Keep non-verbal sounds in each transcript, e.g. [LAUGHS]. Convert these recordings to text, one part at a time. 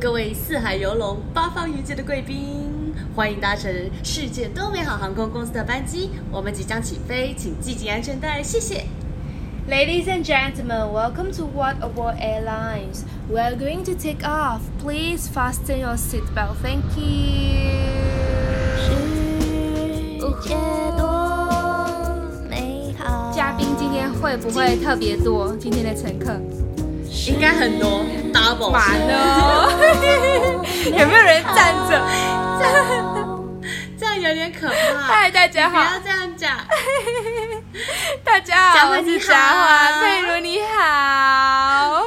各位四海游龙、八方云集的贵宾，欢迎搭乘世界多美好航空公司的班机，我们即将起飞，请系紧安全带，谢谢。Ladies and gentlemen, welcome to What A World Airlines. We are going to take off. Please fasten your seatbelt. Thank you. 世界多美好。嘉宾今天会不会特别多？今天的乘客应该很多，double 满哦。[LAUGHS] 有没有人站着？这样有点可怕。嗨，大家好。不要这样讲。[LAUGHS] 大家好，我是嘉华，佩如你好。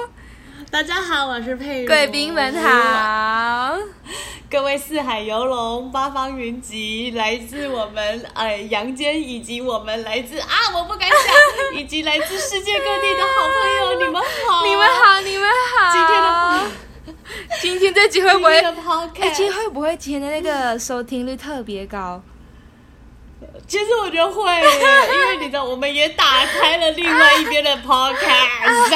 大家好，我是佩如。贵宾们好。各位四海游龙、八方云集，来自我们呃阳间，以及我们来自啊，我不敢讲，[LAUGHS] 以及来自世界各地的好朋友，你们好，你们好，你们好。今天的，今天这集会不会？哎，今天会不会今天的那个收听率特别高？[LAUGHS] 其实我觉得会，因为你知道，我们也打开了另外一边的 podcast。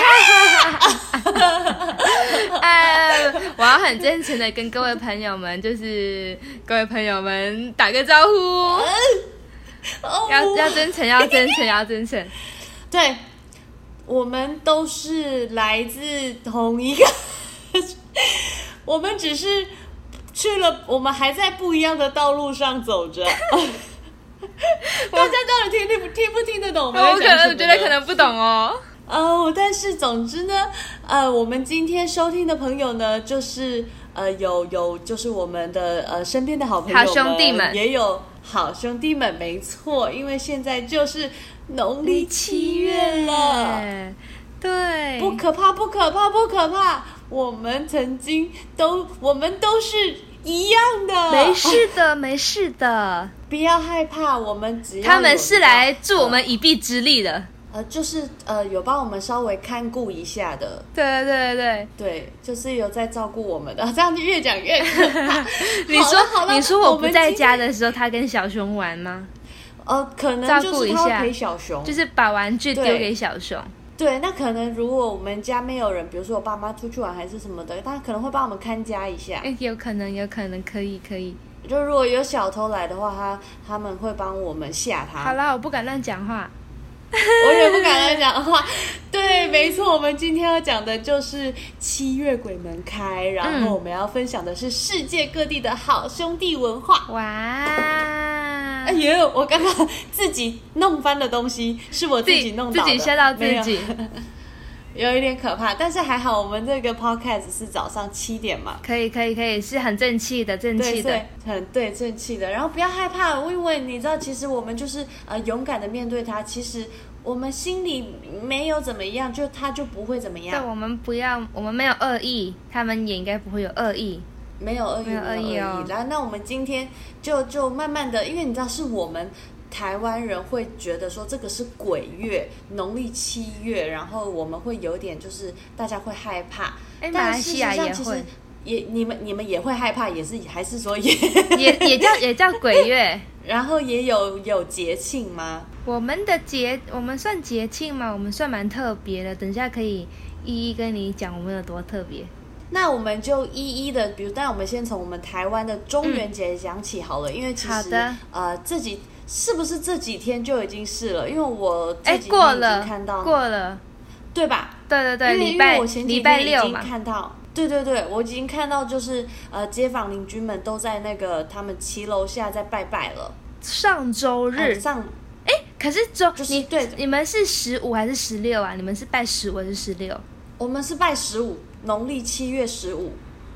呃，[LAUGHS] 我要很真诚的跟各位朋友们，就是各位朋友们打个招呼，要要真诚，要真诚，要真诚。[LAUGHS] 对，我们都是来自同一个，我们只是去了，我们还在不一样的道路上走着。[LAUGHS] 大家到底听听不听不听得懂吗？[LAUGHS] 我可能觉得可能不懂哦。[LAUGHS] 哦，但是总之呢，呃，我们今天收听的朋友呢，就是呃，有有就是我们的呃身边的好朋友，好兄弟们，也有好兄弟们，没错，因为现在就是农历七月了，对，不可怕，不可怕，不可怕，我们曾经都，我们都是一样的，没事的，[LAUGHS] 没事的。不要害怕，我们只要他们是来助我们一臂之力的，呃，就是呃有帮我们稍微看顾一下的，对对对对对，就是有在照顾我们的，[LAUGHS] 这样就越讲越可怕。[LAUGHS] 你说你说我不在家的时候，他跟小熊玩吗？呃，可能就是他会陪小熊，就是把玩具丢给小熊。对，那可能如果我们家没有人，比如说我爸妈出去玩还是什么的，他可能会帮我们看家一下。哎，有可能，有可能，可以，可以。就如果有小偷来的话，他他们会帮我们吓他。好啦，我不敢乱讲话，[LAUGHS] 我也不敢乱讲话。对，没错，我们今天要讲的就是七月鬼门开，然后我们要分享的是世界各地的好兄弟文化。哇！哎呦，我刚刚自己弄翻的东西是我自己弄的，自己吓到自己。[LAUGHS] 有一点可怕，但是还好，我们这个 podcast 是早上七点嘛，可以，可以，可以，是很正气的，正气的，很对，正气的。然后不要害怕，因为你知道，其实我们就是呃勇敢的面对它。其实我们心里没有怎么样，就他就不会怎么样。对，我们不要，我们没有恶意，他们也应该不会有恶意，没有恶意，没有恶意哦。然后那我们今天就就慢慢的，因为你知道是我们。台湾人会觉得说这个是鬼月，农历七月，然后我们会有点就是大家会害怕。哎，马来西亚也会，也你们你们也会害怕，也是还是说也也也叫也叫鬼月，[LAUGHS] 然后也有有节庆吗？我们的节我们算节庆吗？我们算蛮特别的，等一下可以一一跟你讲我们有多特别。那我们就一一的，比如，但我们先从我们台湾的中元节讲起好了，嗯、因为其实呃自己。是不是这几天就已经是了？因为我这几天已经看到过了，对吧？对对对，因为礼拜因为我前几天已经看到，对对对，我已经看到，就是呃，街坊邻居们都在那个他们骑楼下在拜拜了。上周日、呃、上，哎，可是周、就是、你对你们是十五还是十六啊？你们是拜十五还是十六？我们是拜十五，农历七月十五。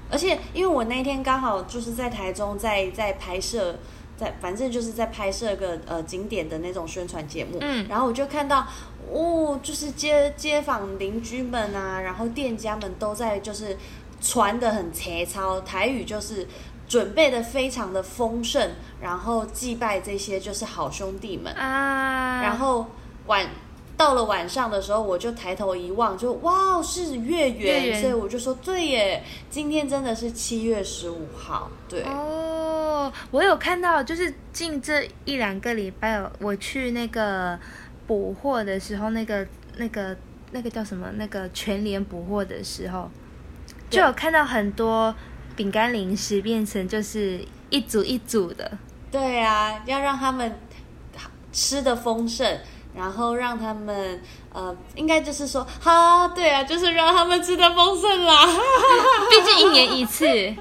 而且因为我那天刚好就是在台中在，在在拍摄。在反正就是在拍摄个呃景点的那种宣传节目，嗯，然后我就看到，哦，就是街街坊邻居们啊，然后店家们都在就是传的很节操，台语就是准备的非常的丰盛，然后祭拜这些就是好兄弟们啊，然后晚。到了晚上的时候，我就抬头一望，就哇，是月圆，月圆，所以我就说对耶，今天真的是七月十五号，对。哦，我有看到，就是近这一两个礼拜，我去那个补货的时候，那个那个那个叫什么？那个全联补货的时候，就有看到很多饼干零食变成就是一组一组的。对啊，要让他们吃的丰盛，然后让他们呃，应该就是说，哈，对啊，就是让他们吃的丰盛啦。[LAUGHS] 毕竟一年一次。[LAUGHS]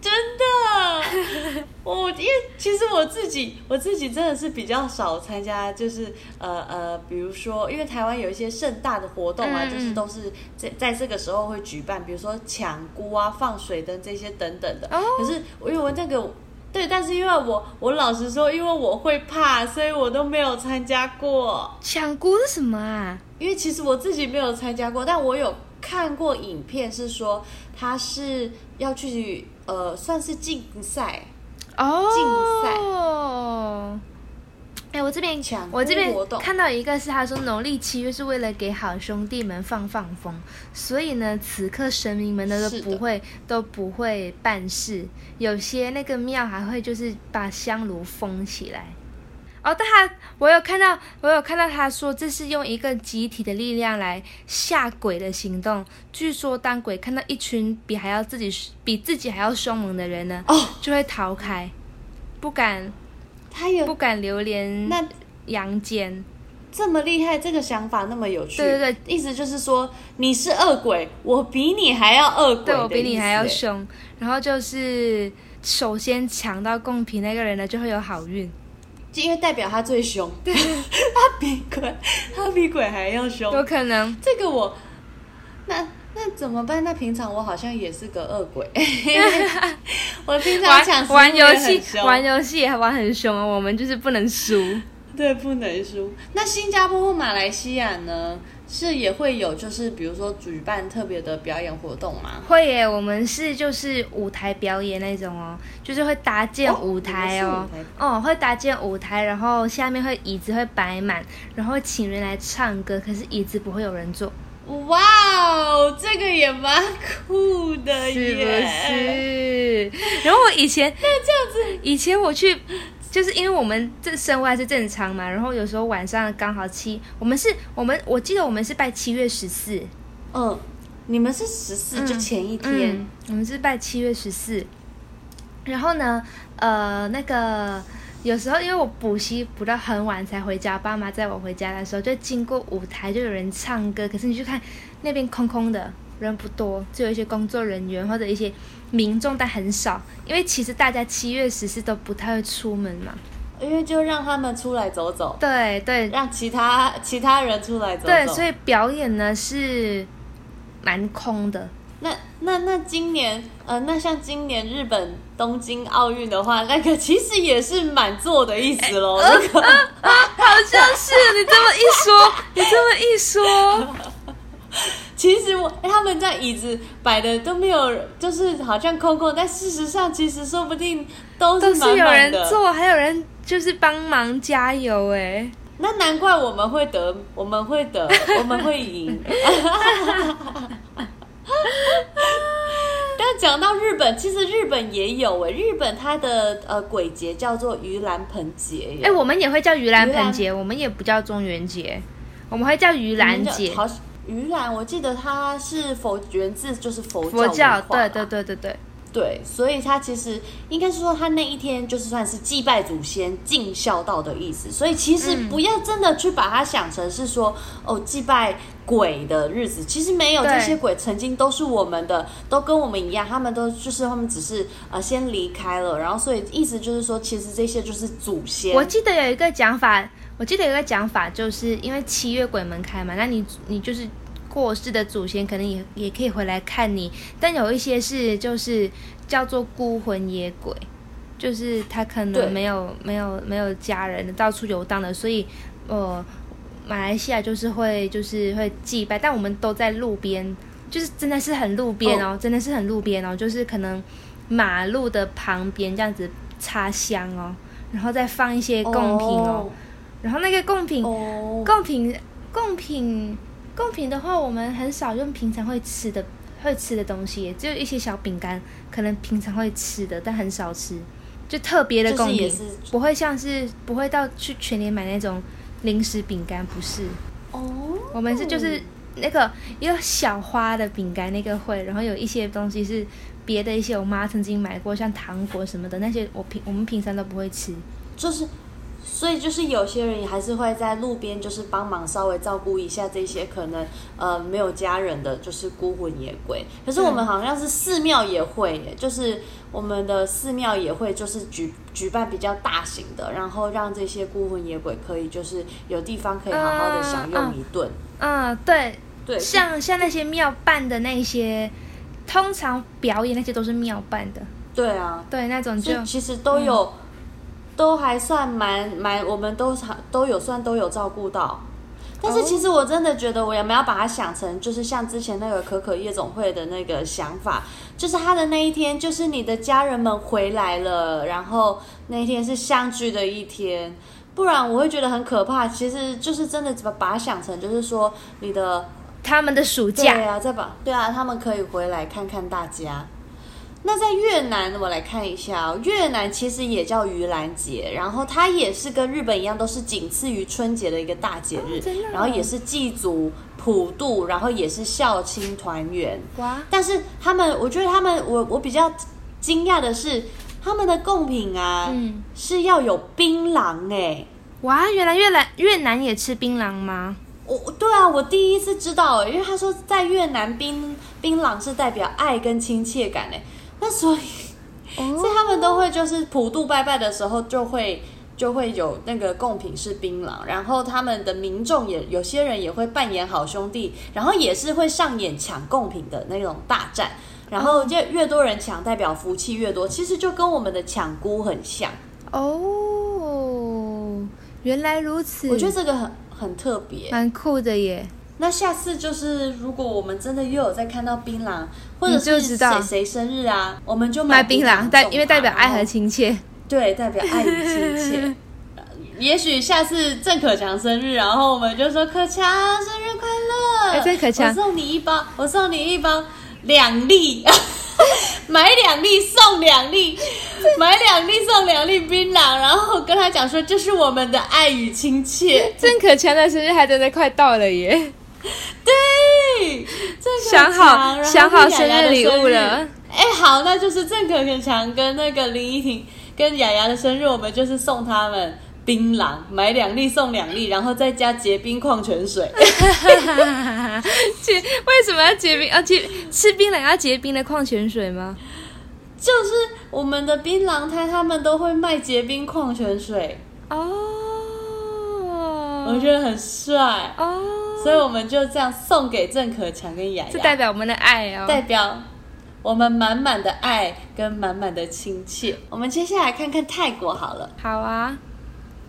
真的，我因为其实我自己我自己真的是比较少参加，就是呃呃，比如说，因为台湾有一些盛大的活动啊，嗯、就是都是在在这个时候会举办，比如说抢菇啊、放水灯这些等等的。哦、可是因为我那个对，但是因为我我老实说，因为我会怕，所以我都没有参加过。抢姑是什么啊？因为其实我自己没有参加过，但我有看过影片，是说他是要去。呃，算是竞赛哦，竞赛。哎，我这边我这边看到一个是他说农历七月是为了给好兄弟们放放风，所以呢，此刻神明们呢都不会都不会办事，有些那个庙还会就是把香炉封起来。哦，但他我有看到，我有看到他说这是用一个集体的力量来吓鬼的行动。据说当鬼看到一群比还要自己比自己还要凶猛的人呢，哦，就会逃开，不敢，他有不敢流连那阳间。这么厉害，这个想法那么有趣。对对对，意思就是说你是恶鬼，我比你还要恶鬼，对，我比你还要凶。然后就是首先抢到贡品那个人呢，就会有好运。就因为代表他最凶，对，[LAUGHS] 他比鬼，他比鬼还要凶，有可能。这个我，那那怎么办？那平常我好像也是个恶鬼，[LAUGHS] 我平常抢玩游戏，玩游戏也玩很凶哦。我们就是不能输，对，不能输。那新加坡或马来西亚呢？是也会有，就是比如说举办特别的表演活动吗？会耶，我们是就是舞台表演那种哦，就是会搭建舞台哦，哦，哦，会搭建舞台，然后下面会椅子会摆满，然后请人来唱歌，可是椅子不会有人坐。哇哦，这个也蛮酷的耶，是不是？然后我以前那这样子，以前我去。就是因为我们这生活还是正常嘛，然后有时候晚上刚好七，我们是，我们我记得我们是拜七月十四，嗯，你们是十四就前一天，嗯，我们是拜七月十四，然后呢，呃，那个有时候因为我补习补到很晚才回家，爸妈载我回家的时候，就经过舞台就有人唱歌，可是你去看那边空空的。人不多，就有一些工作人员或者一些民众，但很少。因为其实大家七月十四都不太会出门嘛，因为就让他们出来走走。对对，让其他其他人出来走走。对，所以表演呢是蛮空的。那那那今年呃，那像今年日本东京奥运的话，那个其实也是满座的意思喽。那个好像是你这么一说，[LAUGHS] 你这么一说。其实我他们在椅子摆的都没有，就是好像空空，但事实上其实说不定都是满满的。都是有人坐，还有人就是帮忙加油哎。那难怪我们会得，我们会得，我们会赢。[LAUGHS] [LAUGHS] 但讲到日本，其实日本也有哎，日本它的呃鬼节叫做盂兰盆节。哎，我们也会叫盂兰盆节，我们也不叫中元节，我们会叫盂兰节。好盂兰，我记得它是佛源自就是佛教，佛教，对对对对对对，所以他其实应该是说，他那一天就是算是祭拜祖先、尽孝道的意思。所以其实不要真的去把它想成是说、哦祭拜鬼的日子，其实没有，这些鬼曾经都是我们的，都跟我们一样，他们都就是他们只是呃先离开了，然后所以意思就是说，其实这些就是祖先。我记得有一个讲法。我记得有个讲法，就是因为七月鬼门开嘛，那你你就是过世的祖先，可能也也可以回来看你。但有一些是就是叫做孤魂野鬼，就是他可能没有没有没有家人，到处游荡的，所以呃，马来西亚就是会就是会祭拜，但我们都在路边，就是真的是很路边哦，哦真的是很路边哦，就是可能马路的旁边这样子插香哦，然后再放一些贡品哦。哦然后那个贡品，贡、oh. 品，贡品，贡品的话，我们很少用平常会吃的会吃的东西，只有一些小饼干，可能平常会吃的，但很少吃，就特别的贡品，不会像是不会到去全年买那种零食饼干，不是。哦，oh. 我们是就是那个有小花的饼干那个会，然后有一些东西是别的一些我妈曾经买过，像糖果什么的那些我平我们平常都不会吃，就是。所以就是有些人也还是会在路边，就是帮忙稍微照顾一下这些可能呃没有家人的就是孤魂野鬼。可是我们好像是寺庙也会耶，就是我们的寺庙也会就是举举办比较大型的，然后让这些孤魂野鬼可以就是有地方可以好好的享用一顿。嗯，嗯，对对，像像那些庙办的那些，通常表演那些都是庙办的。对啊，对那种就其实都有。嗯都还算蛮蛮，我们都都有算都有照顾到，但是其实我真的觉得，我也没有把它想成就是像之前那个可可夜总会的那个想法，就是他的那一天，就是你的家人们回来了，然后那一天是相聚的一天，不然我会觉得很可怕。其实就是真的把把它想成就是说你的他们的暑假，对啊，再把对啊，他们可以回来看看大家。那在越南，我来看一下哦。越南其实也叫盂兰节，然后它也是跟日本一样，都是仅次于春节的一个大节日。哦，然后也是祭祖、普渡，然后也是孝亲团圆。哇！但是他们，我觉得他们，我我比较惊讶的是，他们的贡品啊，嗯，是要有槟榔哎。哇！原来越南越南也吃槟榔吗？我对啊，我第一次知道，因为他说在越南槟槟榔是代表爱跟亲切感哎。那所以，哦 [LAUGHS] 所以他们都会就是普渡拜拜的时候，就会就会有那个贡品是槟榔，然后他们的民众也有些人也会扮演好兄弟，然后也是会上演抢贡品的那种大战，然后就越多人抢，代表福气越多，其实就跟我们的抢姑很像哦。原来如此，我觉得这个很很特别，蛮酷的耶。那下次就是，如果我们真的又有在看到槟榔，或者是谁谁生日啊，我们就买槟榔，代因为代表爱和亲切，对，代表爱与亲切。[LAUGHS] 也许下次郑可强生日，然后我们就说可强生日快乐，郑可强，我送你一包，我送你一包两粒，[LAUGHS] 买两粒送两粒，买两粒送两粒槟榔，然后跟他讲说这是我们的爱与亲切。郑可强的生日还真的快到了耶！[LAUGHS] 对，想好想好生日礼物了。哎，好，那就是郑可可强跟那个林依婷跟雅雅的生日，我们就是送他们槟榔，买两粒送两粒，然后再加结冰矿泉水。[LAUGHS] 结为什么要结冰？要结吃槟榔要结冰的矿泉水吗？就是我们的槟榔摊，他们都会卖结冰矿泉水哦。我觉得很帅哦，oh, 所以我们就这样送给郑可强跟雅雅，这代表我们的爱哦，代表我们满满的爱跟满满的亲切。我们接下来看看泰国好了。好啊，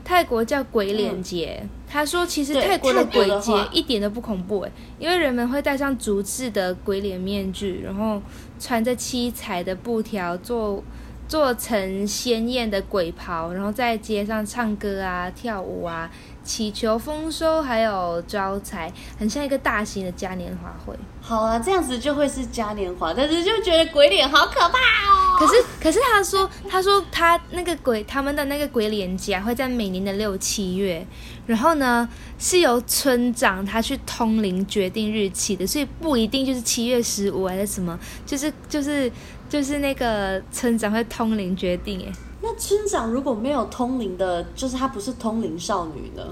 泰国叫鬼脸节。嗯、他说，其实泰国的鬼节一点都不恐怖诶，因为人们会戴上竹制的鬼脸面具，然后穿着七彩的布条做。做成鲜艳的鬼袍，然后在街上唱歌啊、跳舞啊，祈求丰收，还有招财，很像一个大型的嘉年华会。好啊，这样子就会是嘉年华，但是就觉得鬼脸好可怕哦。可是，可是他说，他说他那个鬼，他们的那个鬼脸节会在每年的六七月，然后呢是由村长他去通灵决定日期的，所以不一定就是七月十五还是什么，就是就是。就是那个村长会通灵决定哎，那村长如果没有通灵的，就是他不是通灵少女呢？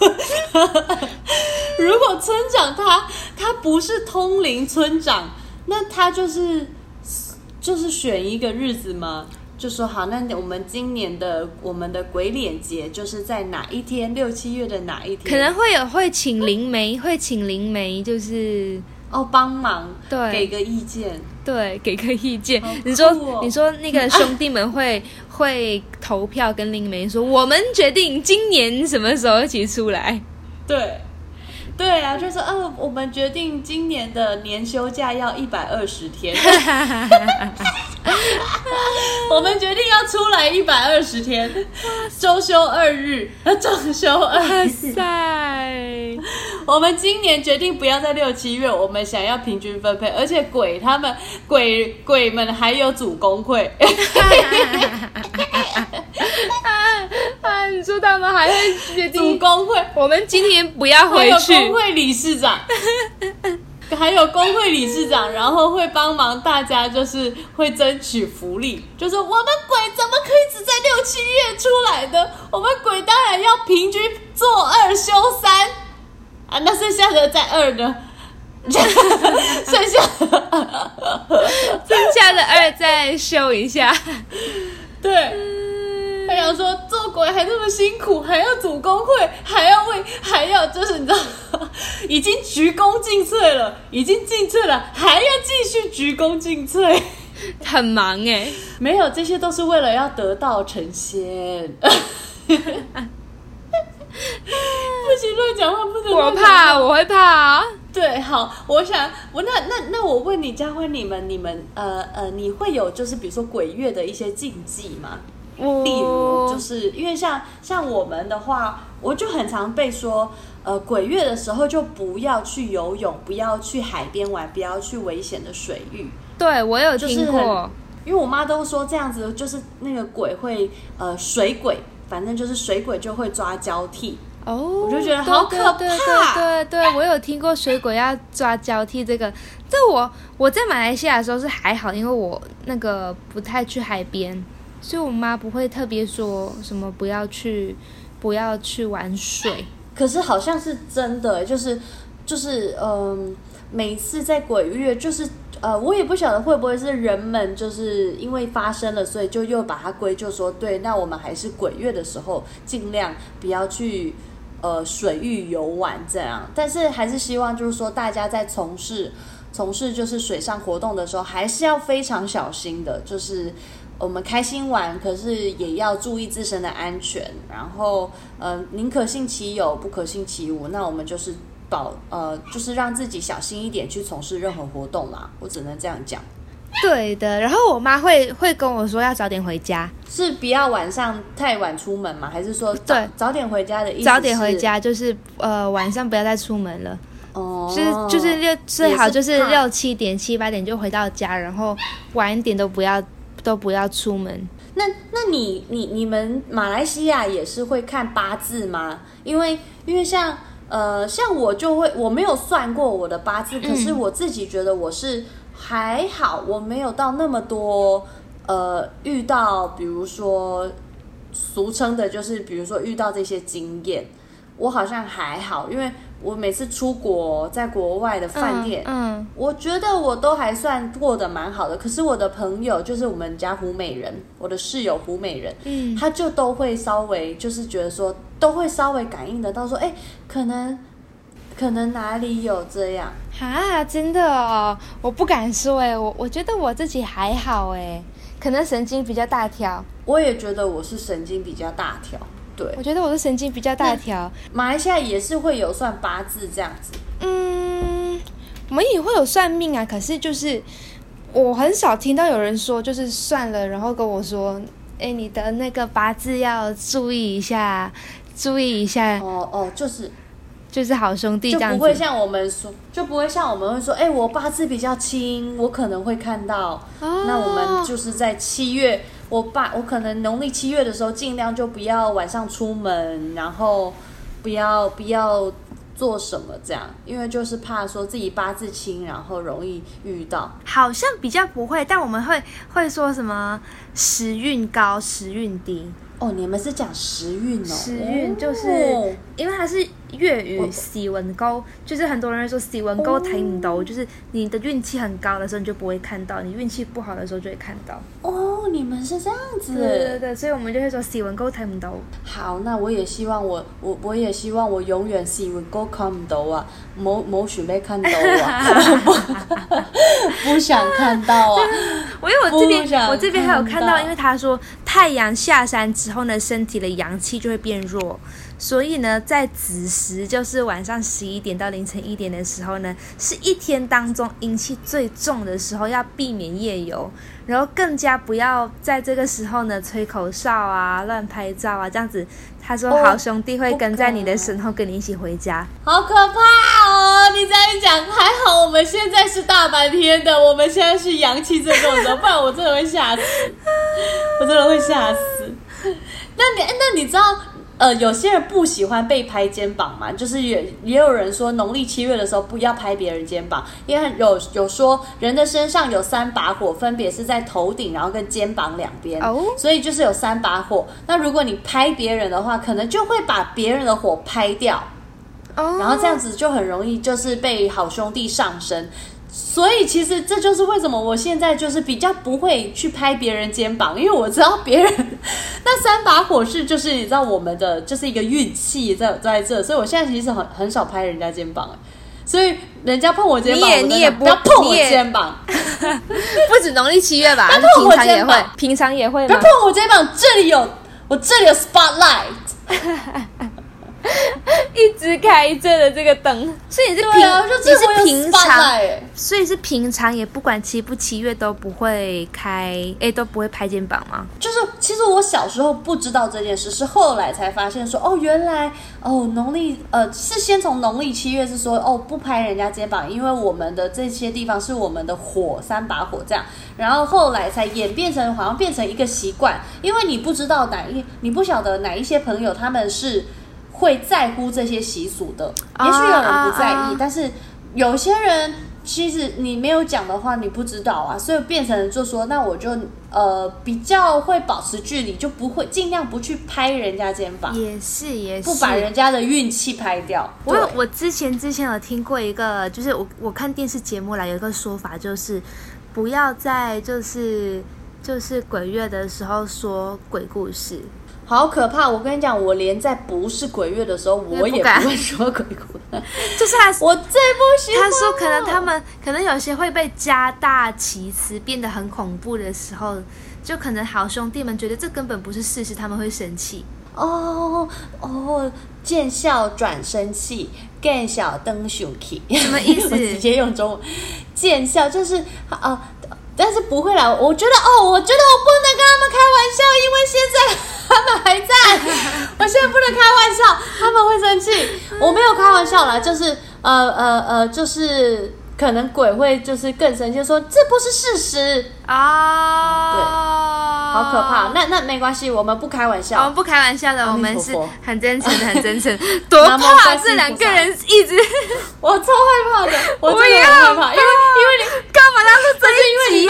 [LAUGHS] 如果村长他他不是通灵村长，那他就是就是选一个日子吗？就说好，那我们今年的我们的鬼脸节就是在哪一天？六七月的哪一天？可能会有会请灵媒，会请灵媒就是。哦，帮忙，对，给个意见，对，给个意见。哦、你说，你说那个兄弟们会、啊、[LAUGHS] 会投票跟林梅说，我们决定今年什么时候一起出来？对，对啊，就是说，哦，我们决定今年的年休假要一百二十天。[LAUGHS] 我们决定要出来一百二十天，周休二日，周休二日。哇塞！我们今年决定不要在六七月，我们想要平均分配，而且鬼他们鬼鬼们还有主工会。[LAUGHS] [LAUGHS] 啊啊！你说他们还会决定组工会，我们今天不要回去。工会理事长，[LAUGHS] 还有工会理事长，然后会帮忙大家，就是会争取福利。就是我们鬼怎么可以只在六七月出来的？我们鬼当然要平均做二休三啊！那剩下的在二呢？[LAUGHS] 剩下剩下的二再休一下。对，他想说做鬼还这么辛苦，还要组工会，还要为，还要就是你知道，已经鞠躬尽瘁了，已经尽瘁了，还要继续鞠躬尽瘁，很忙哎。没有，这些都是为了要得道成仙。[LAUGHS] 不行，乱讲话不能。我怕，我会怕啊。对，好，我想我那那那我问你，佳欢，你们你们呃呃，你会有就是比如说鬼月的一些禁忌吗？哦、例如，就是因为像像我们的话，我就很常被说，呃，鬼月的时候就不要去游泳，不要去海边玩，不要去危险的水域。对，我有听过，因为我妈都说这样子就是那个鬼会呃水鬼，反正就是水鬼就会抓交替。哦，我就觉得好可怕。对对对对对，我有听过水鬼要抓交替这个。这我我在马来西亚的时候是还好，因为我那个不太去海边，所以我妈不会特别说什么不要去不要去玩水。可是好像是真的，就是就是嗯、每次在鬼月，就是呃，我也不晓得会不会是人们就是因为发生了，所以就又把它归咎说，对，那我们还是鬼月的时候尽量不要去。呃，水域游玩这样，但是还是希望就是说，大家在从事从事就是水上活动的时候，还是要非常小心的。就是我们开心玩，可是也要注意自身的安全。然后，呃，宁可信其有，不可信其无。那我们就是保呃，就是让自己小心一点去从事任何活动啦。我只能这样讲。对的，然后我妈会会跟我说要早点回家，是不要晚上太晚出门吗？还是说对早点回家的意思？早点回家就是呃晚上不要再出门了，哦，就是就是六最好就是六七点七八点就回到家，然后晚一点都不要都不要出门。那那你你你们马来西亚也是会看八字吗？因为因为像呃像我就会我没有算过我的八字，可是我自己觉得我是。还好，我没有到那么多，呃，遇到比如说俗称的，就是比如说遇到这些经验，我好像还好，因为我每次出国，在国外的饭店，嗯，嗯，我觉得我都还算过得蛮好的。可是我的朋友，就是我们家胡美人，我的室友胡美人，嗯，他就都会稍微就是觉得说，都会稍微感应得到说，哎，可能。可能哪里有这样啊？真的哦，我不敢说哎，我我觉得我自己还好哎，可能神经比较大条。我也觉得我是神经比较大条，对，我觉得我的神经比较大条。马来西亚也是会有算八字这样子，嗯，我们也会有算命啊，可是就是我很少听到有人说就是算了，然后跟我说，哎，你的那个八字要注意一下，注意一下。哦哦，就是。就是好兄弟这样子，就不会像我们说，就不会像我们会说，哎、欸，我八字比较轻，我可能会看到。哦、那我们就是在七月，我爸我可能农历七月的时候，尽量就不要晚上出门，然后不要不要做什么这样，因为就是怕说自己八字轻，然后容易遇到。好像比较不会，但我们会会说什么时运高，时运低。哦，你们是讲时运哦，时运就是、哦、因为它是。粤语喜文高，就是很多人说喜文高睇唔到，就是你的运气很高的时候你就不会看到，你运气不好的时候就会看到。哦，你们是这样子。对对对，所以我们就会说喜文高睇唔到。好，那我也希望我我我也希望我永远喜文高看唔到啊，冇冇 [LAUGHS] 想要看到啊，[LAUGHS] 不想看到啊。我因为我这边我这边还有看到，因为他说太阳下山之后呢，身体的阳气就会变弱。所以呢，在子时，就是晚上十一点到凌晨一点的时候呢，是一天当中阴气最重的时候，要避免夜游，然后更加不要在这个时候呢吹口哨啊、乱拍照啊，这样子。他说：“好兄弟会跟在你的身后，跟你一起回家。”好可怕哦！你这样讲，还好我们现在是大白天的，我们现在是阳气最重的不然我真的会吓死，我真的会吓死。那你那你知道？呃，有些人不喜欢被拍肩膀嘛，就是也也有人说农历七月的时候不要拍别人肩膀，因为有有说人的身上有三把火，分别是在头顶，然后跟肩膀两边，oh. 所以就是有三把火。那如果你拍别人的话，可能就会把别人的火拍掉，oh. 然后这样子就很容易就是被好兄弟上身。所以其实这就是为什么我现在就是比较不会去拍别人肩膀，因为我知道别人那三把火是就是你知道我们的就是一个运气在在这，所以我现在其实很很少拍人家肩膀，所以人家碰我肩膀，你也你也不要碰我肩膀，[LAUGHS] 不止农历七月吧，平常也会，平常也会，不要碰我肩膀，这里有我这里有 spotlight。[LAUGHS] [LAUGHS] 一直开着的这个灯，所以是平，啊、你是平常，所以是平常也不管七不七月都不会开，哎，都不会拍肩膀吗？就是其实我小时候不知道这件事，是后来才发现说，哦，原来哦农历呃是先从农历七月是说哦不拍人家肩膀，因为我们的这些地方是我们的火三把火这样，然后后来才演变成好像变成一个习惯，因为你不知道哪一你不晓得哪一些朋友他们是。会在乎这些习俗的，也许有人不在意，uh, uh, uh. 但是有些人其实你没有讲的话，你不知道啊，所以变成就说，那我就呃比较会保持距离，就不会尽量不去拍人家肩膀，也是也是，不把人家的运气拍掉。我有我之前之前有听过一个，就是我我看电视节目来有一个说法，就是不要再就是就是鬼月的时候说鬼故事。好可怕！我跟你讲，我连在不是鬼月的时候，我也不会说鬼故事。[LAUGHS] 就是他，我最不喜欢。他说，可能他们可能有些会被加大其词，变得很恐怖的时候，就可能好兄弟们觉得这根本不是事实，他们会生气。哦哦，见笑转生气，见笑登生气，什么意思？[LAUGHS] 直接用中文，见笑就是啊。呃但是不会啦，我觉得哦，我觉得我不能跟他们开玩笑，因为现在他们还在，[LAUGHS] 我现在不能开玩笑，他们会生气。我没有开玩笑啦，就是呃呃呃，就是可能鬼会就是更生气，说这不是事实。啊，对，好可怕。那那没关系，我们不开玩笑，我们不开玩笑的，我们是很真诚，很真诚。[LAUGHS] 多怕这两个人一直，[LAUGHS] 我超害怕的，[LAUGHS] 我真的很害怕，因为因为你。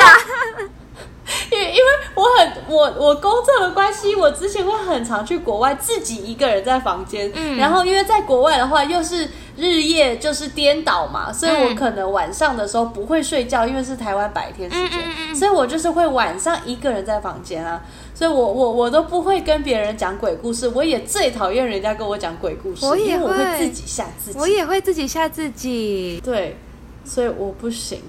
因为因为我很我我工作的关系，我之前会很常去国外，自己一个人在房间。嗯，然后因为在国外的话，又是日夜就是颠倒嘛，所以我可能晚上的时候不会睡觉，因为是台湾白天时间，所以我就是会晚上一个人在房间啊。所以我我我都不会跟别人讲鬼故事，我也最讨厌人家跟我讲鬼故事，我也会，因为我会自己吓自己，我也会自己吓自己。对，所以我不行。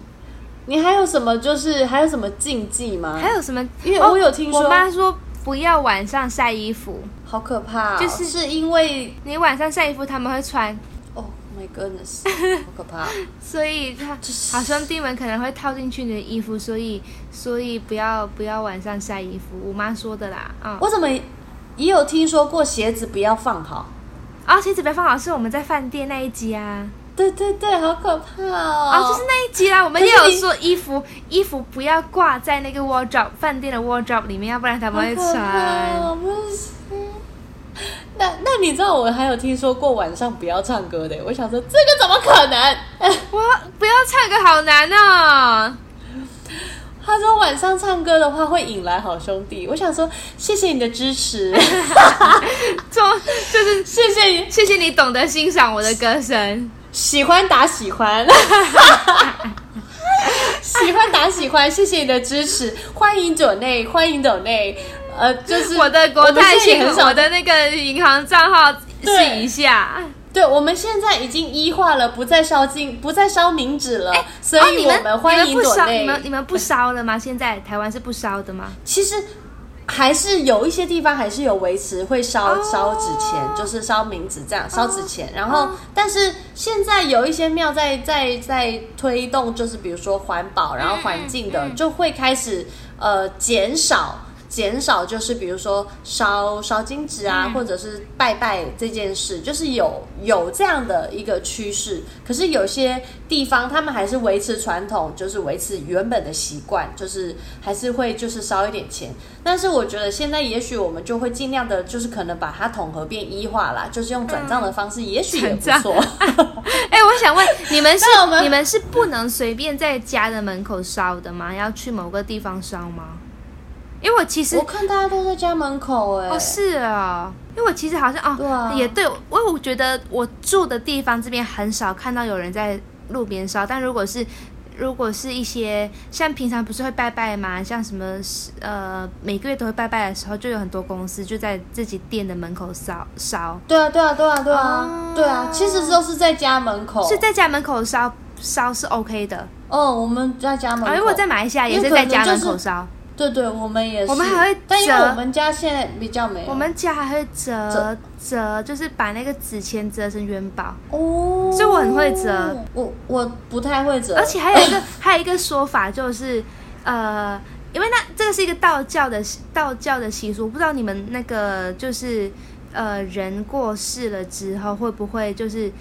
你还有什么？就是还有什么禁忌吗？还有什么？因为我有听说，我妈说不要晚上晒衣服，好可怕哦。就是是因为你晚上晒衣服，他们会穿。Oh my goodness，[LAUGHS] 好可怕。所以他好兄弟们可能会套进去你的衣服，所以所以不要不要晚上晒衣服。我妈说的啦。啊，我怎么也有听说过鞋子不要放好？啊，鞋子不要放好是我们在饭店那一集啊。对对对，好可怕哦！啊，就是那一集啦。我们也有说衣服衣服不要挂在那个 wardrobe 饭店的 wardrobe 里面，要不然他们会穿。那那你知道我还有听说过晚上不要唱歌的？我想说这个怎么可能？[LAUGHS] 哇，不要唱歌好难哦。他说晚上唱歌的话会引来好兄弟。我想说谢谢你的支持，[LAUGHS] 就就是 [LAUGHS] 谢谢你，谢谢你懂得欣赏我的歌声。喜欢打喜欢，喜欢打喜欢，谢谢你的支持，欢迎抖内，欢迎抖内，呃，就是我的国泰信，我的那个银行账号试一下。对，我们现在已经一化了，不再烧金，不再烧冥纸了，所以我们欢迎。你们你们不烧了吗？现在台湾是不烧的吗？其实。还是有一些地方还是有维持会烧烧纸钱，就是烧冥纸这样烧纸钱。然后，但是现在有一些庙在在在推动，就是比如说环保，然后环境的就会开始呃减少减少，就是比如说烧烧金纸啊，嗯、或者是拜拜这件事，就是有有这样的一个趋势。可是有些地方他们还是维持传统，就是维持原本的习惯，就是还是会就是烧一点钱。但是我觉得现在也许我们就会尽量的，就是可能把它统合变一化啦，就是用转账的方式，嗯、也许也不错。[LAUGHS] 哎、欸，我想问 [LAUGHS] 你们是你们是不能随便在家的门口烧的吗？要去某个地方烧吗？因为我其实我看大家都在家门口哎、欸，哦是啊，因为我其实好像哦，对啊，也对，因为我觉得我住的地方这边很少看到有人在路边烧，但如果是如果是一些像平常不是会拜拜吗？像什么呃每个月都会拜拜的时候，就有很多公司就在自己店的门口烧烧。对啊对啊对啊对啊、哦、对啊，其实都是在家门口，是在家门口烧烧是 OK 的。哦，我们在家门口，如果在马来西亚也是在家门口烧。对对，我们也是。我们还会折，但因为我们家现在比较没有。我们家还会折折，折，就是把那个纸钱折成元宝。哦。所以我很会折。我我不太会折。而且还有一个 [LAUGHS] 还有一个说法就是，呃，因为那这个是一个道教的道教的习俗，我不知道你们那个就是呃人过世了之后会不会就是。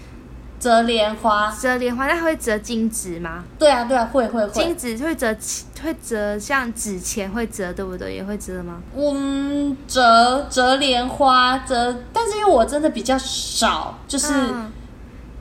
折莲花，折莲花，那会折金纸吗？对啊，对啊，会会会。金纸会折，会折像纸钱会折，对不对？也会折吗？嗯，折折莲花折，但是因为我真的比较少，就是、嗯、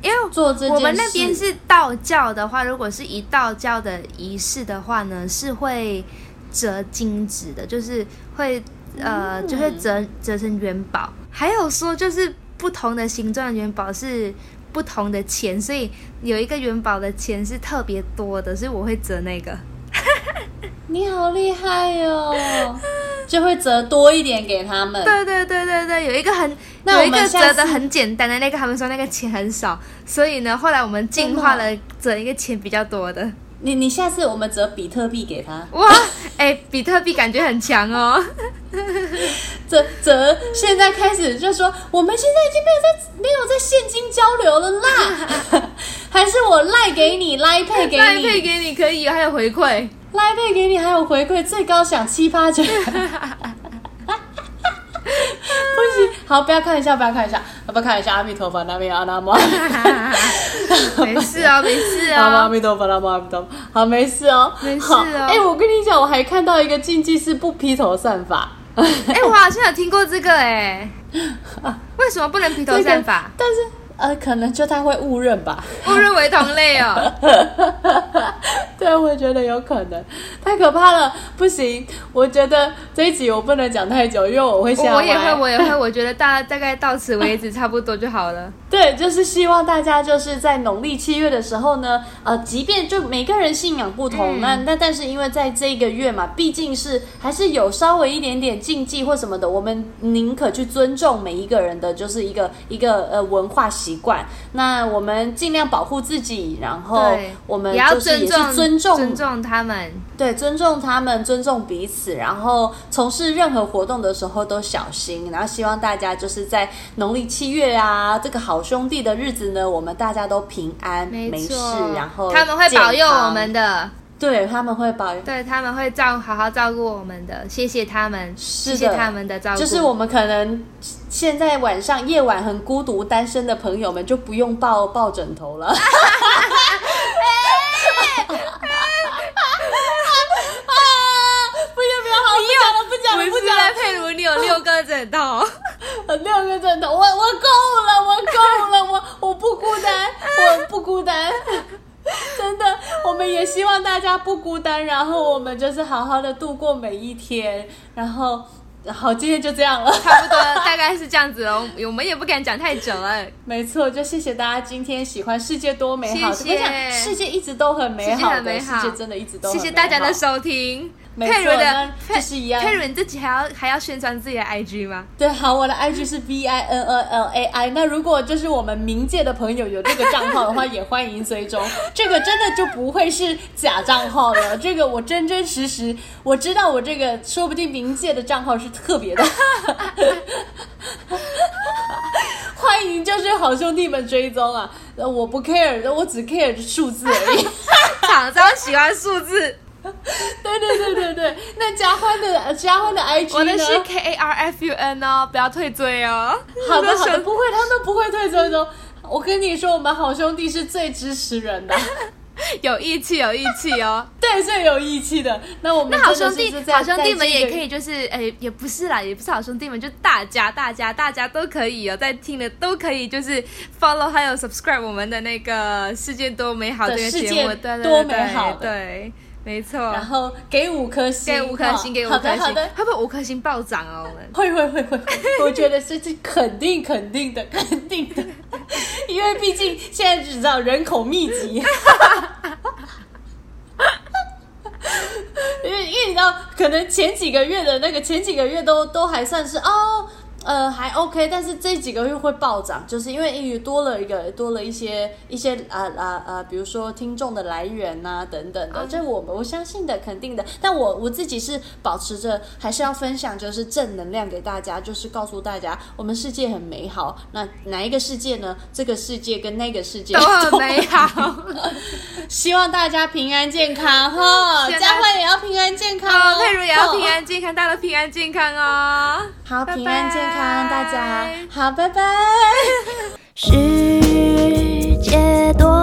因为做这件事，我们那边是道教的话，如果是一道教的仪式的话呢，是会折金纸的，就是会呃，就会折折成元宝。还有说，就是不同的形状的元宝是。不同的钱，所以有一个元宝的钱是特别多的，所以我会折那个。[LAUGHS] 你好厉害哟、哦！就会折多一点给他们。对对对对对，有一个很有一个折的很简单的那个，他们说那个钱很少，所以呢，后来我们进化了折一个钱比较多的。你你下次我们折比特币给他。哇，哎、欸，比特币感觉很强哦。[LAUGHS] 折折，现在开始就说，我们现在已经没有在没有在现金交流了啦，[LAUGHS] 还是我赖给你，赖配给你，赖配给你可以，还有回馈，赖配给你还有回馈，最高享七八折。[LAUGHS] 不行，好，不要看一下，不要看一下，不要看一下，阿弥陀佛，那边阿那么，[LAUGHS] 没事啊，[LAUGHS] 没事啊，阿弥陀佛，阿弥陀佛，好，没事哦，没事哦。哎、欸，我跟你讲，我还看到一个禁忌是不披头散发。[LAUGHS] 哎、欸，我好像有听过这个哎、欸，为什么不能披头散发？这个、但是呃，可能就他会误认吧，误认为同类哦。对，我觉得有可能，太可怕了，不行。我觉得这一集我不能讲太久，因为我会吓。我也会，我也会。我觉得大大概到此为止，[LAUGHS] 差不多就好了。对，就是希望大家就是在农历七月的时候呢，呃，即便就每个人信仰不同，那、嗯、那但是因为在这个月嘛，毕竟是还是有稍微一点点禁忌或什么的，我们宁可去尊重每一个人的就是一个一个呃文化习惯。那我们尽量保护自己，然后我们就是也是尊重尊重他们，对，尊重他们，尊重彼此，然后从事任何活动的时候都小心。然后希望大家就是在农历七月啊，这个好兄弟的日子呢，我们大家都平安没，没事，然后他们会保佑我们的，对，他们会保佑，对，他们会照好好照顾我们的，谢谢他们，谢谢他们的照顾。就是我们可能现在晚上夜晚很孤独单身的朋友们就不用抱抱枕头了。[LAUGHS] 不是在佩如，你有六个枕头，[LAUGHS] 六个枕头，我我够了，我够了，我我不孤单，我不孤单，真的，我们也希望大家不孤单，然后我们就是好好的度过每一天，然后。好，今天就这样了，差不多大概是这样子哦。我们也不敢讲太久了。[LAUGHS] 没错，就谢谢大家今天喜欢世界多美好。谢谢，世界一直都很美好，很美好，世界真的一直都很美好。谢谢大家的收听。佩如的就是一样。佩如你自己还要还要宣传自己的 IG 吗？对，好，我的 IG 是 V I N N L A I。那如果就是我们冥界的朋友有这个账号的话，也欢迎追踪。这个真的就不会是假账号了，[LAUGHS] 这个我真真实实，我知道我这个说不定冥界的账号是特别的。[LAUGHS] 欢迎，就是好兄弟们追踪啊！我不 care，我只 care 数字而已。[LAUGHS] 厂商喜欢数字，[LAUGHS] 对对对对对，那嘉欢的嘉欢的 IG 呢？我的是 K A R F U N 哦，不要退追哦。好的好的，不会，他们不会退追的。我跟你说，我们好兄弟是最支持人的，[LAUGHS] 有义气有义气哦。[LAUGHS] 对，最有义气的。那我们那好兄弟好兄弟们也可以，就是哎，也不是啦，也不是好兄弟们，就大家大家大家都可以哦，在听的都可以，就是 follow 还有 subscribe 我们的那个世界多美好这个节目，对多美好，对。没错，然后给五颗星，给五颗星，给五颗星，好的，会不会五颗星暴涨啊？我们会会会会，我觉得这是肯定肯定的，肯定的，[LAUGHS] 因为毕竟现在只知道人口密集，[LAUGHS] 因为因为你知道，可能前几个月的那个前几个月都都还算是哦。呃，还 OK，但是这几个月会暴涨，就是因为英语多了一个，多了一些一些啊啊啊，比如说听众的来源呐、啊、等等的，这我们我相信的，肯定的。但我我自己是保持着，还是要分享，就是正能量给大家，就是告诉大家，我们世界很美好。那哪一个世界呢？这个世界跟那个世界都很美好。[LAUGHS] 希望大家平安健康 [LAUGHS] 哈，佳慧也要平安健康，哦，佩如也要平安健康，大家都平安健康哦。好，拜拜平安健看大家好拜拜。世界多